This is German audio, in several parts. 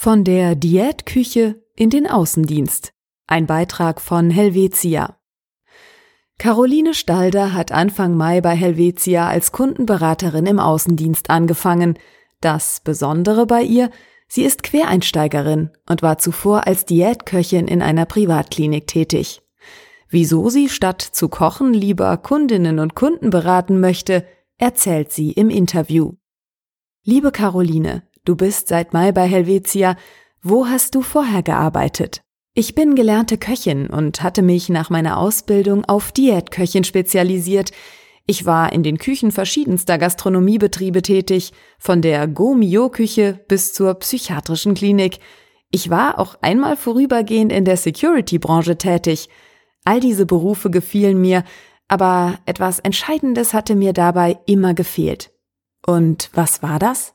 Von der Diätküche in den Außendienst. Ein Beitrag von Helvetia. Caroline Stalder hat Anfang Mai bei Helvetia als Kundenberaterin im Außendienst angefangen. Das Besondere bei ihr, sie ist Quereinsteigerin und war zuvor als Diätköchin in einer Privatklinik tätig. Wieso sie statt zu kochen lieber Kundinnen und Kunden beraten möchte, erzählt sie im Interview. Liebe Caroline, Du bist seit Mai bei Helvetia. Wo hast du vorher gearbeitet? Ich bin gelernte Köchin und hatte mich nach meiner Ausbildung auf Diätköchin spezialisiert. Ich war in den Küchen verschiedenster Gastronomiebetriebe tätig, von der Go-Mio-Küche bis zur psychiatrischen Klinik. Ich war auch einmal vorübergehend in der Security-Branche tätig. All diese Berufe gefielen mir, aber etwas Entscheidendes hatte mir dabei immer gefehlt. Und was war das?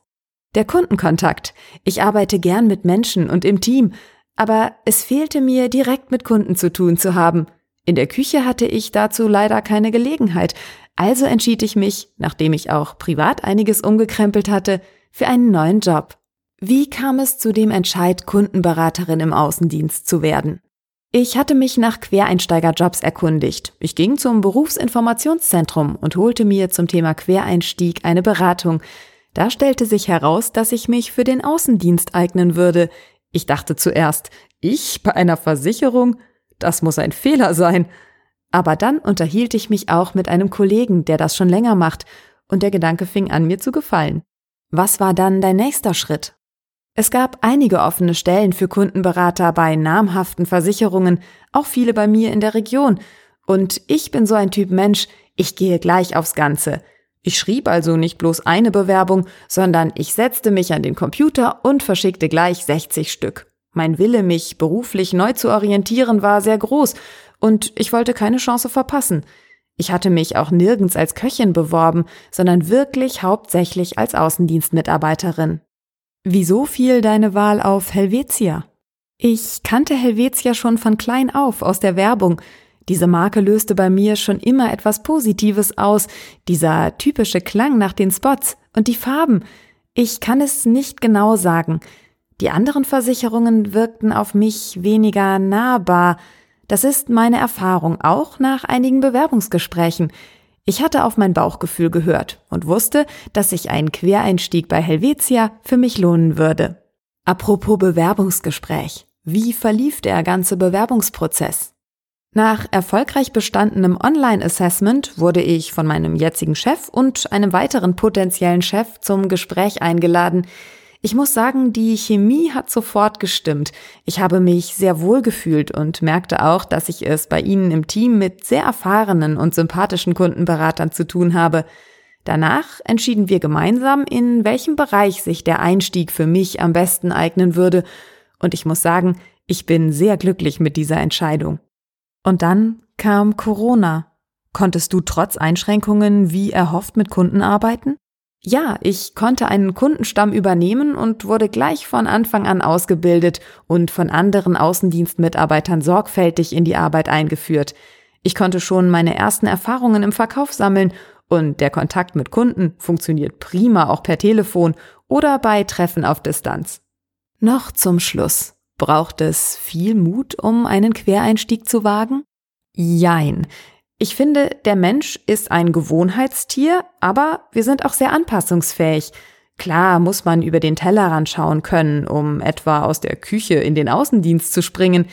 Der Kundenkontakt. Ich arbeite gern mit Menschen und im Team, aber es fehlte mir, direkt mit Kunden zu tun zu haben. In der Küche hatte ich dazu leider keine Gelegenheit, also entschied ich mich, nachdem ich auch privat einiges umgekrempelt hatte, für einen neuen Job. Wie kam es zu dem Entscheid, Kundenberaterin im Außendienst zu werden? Ich hatte mich nach Quereinsteigerjobs erkundigt. Ich ging zum Berufsinformationszentrum und holte mir zum Thema Quereinstieg eine Beratung, da stellte sich heraus, dass ich mich für den Außendienst eignen würde. Ich dachte zuerst, ich bei einer Versicherung? Das muss ein Fehler sein. Aber dann unterhielt ich mich auch mit einem Kollegen, der das schon länger macht, und der Gedanke fing an, mir zu gefallen. Was war dann dein nächster Schritt? Es gab einige offene Stellen für Kundenberater bei namhaften Versicherungen, auch viele bei mir in der Region. Und ich bin so ein Typ Mensch, ich gehe gleich aufs Ganze. Ich schrieb also nicht bloß eine Bewerbung, sondern ich setzte mich an den Computer und verschickte gleich 60 Stück. Mein Wille, mich beruflich neu zu orientieren, war sehr groß und ich wollte keine Chance verpassen. Ich hatte mich auch nirgends als Köchin beworben, sondern wirklich hauptsächlich als Außendienstmitarbeiterin. Wieso fiel deine Wahl auf Helvetia? Ich kannte Helvetia schon von klein auf aus der Werbung, diese Marke löste bei mir schon immer etwas Positives aus, dieser typische Klang nach den Spots und die Farben. Ich kann es nicht genau sagen. Die anderen Versicherungen wirkten auf mich weniger nahbar. Das ist meine Erfahrung, auch nach einigen Bewerbungsgesprächen. Ich hatte auf mein Bauchgefühl gehört und wusste, dass sich ein Quereinstieg bei Helvetia für mich lohnen würde. Apropos Bewerbungsgespräch. Wie verlief der ganze Bewerbungsprozess? Nach erfolgreich bestandenem Online-Assessment wurde ich von meinem jetzigen Chef und einem weiteren potenziellen Chef zum Gespräch eingeladen. Ich muss sagen, die Chemie hat sofort gestimmt. Ich habe mich sehr wohl gefühlt und merkte auch, dass ich es bei Ihnen im Team mit sehr erfahrenen und sympathischen Kundenberatern zu tun habe. Danach entschieden wir gemeinsam, in welchem Bereich sich der Einstieg für mich am besten eignen würde. Und ich muss sagen, ich bin sehr glücklich mit dieser Entscheidung. Und dann kam Corona. Konntest du trotz Einschränkungen wie erhofft mit Kunden arbeiten? Ja, ich konnte einen Kundenstamm übernehmen und wurde gleich von Anfang an ausgebildet und von anderen Außendienstmitarbeitern sorgfältig in die Arbeit eingeführt. Ich konnte schon meine ersten Erfahrungen im Verkauf sammeln und der Kontakt mit Kunden funktioniert prima auch per Telefon oder bei Treffen auf Distanz. Noch zum Schluss. Braucht es viel Mut, um einen Quereinstieg zu wagen? Jein. Ich finde, der Mensch ist ein Gewohnheitstier, aber wir sind auch sehr anpassungsfähig. Klar muss man über den Tellerrand schauen können, um etwa aus der Küche in den Außendienst zu springen.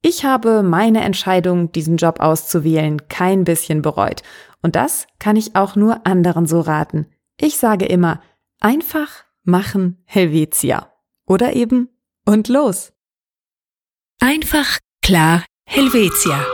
Ich habe meine Entscheidung, diesen Job auszuwählen, kein bisschen bereut. Und das kann ich auch nur anderen so raten. Ich sage immer, einfach machen Helvetia. Oder eben und los. Einfach klar Helvetia.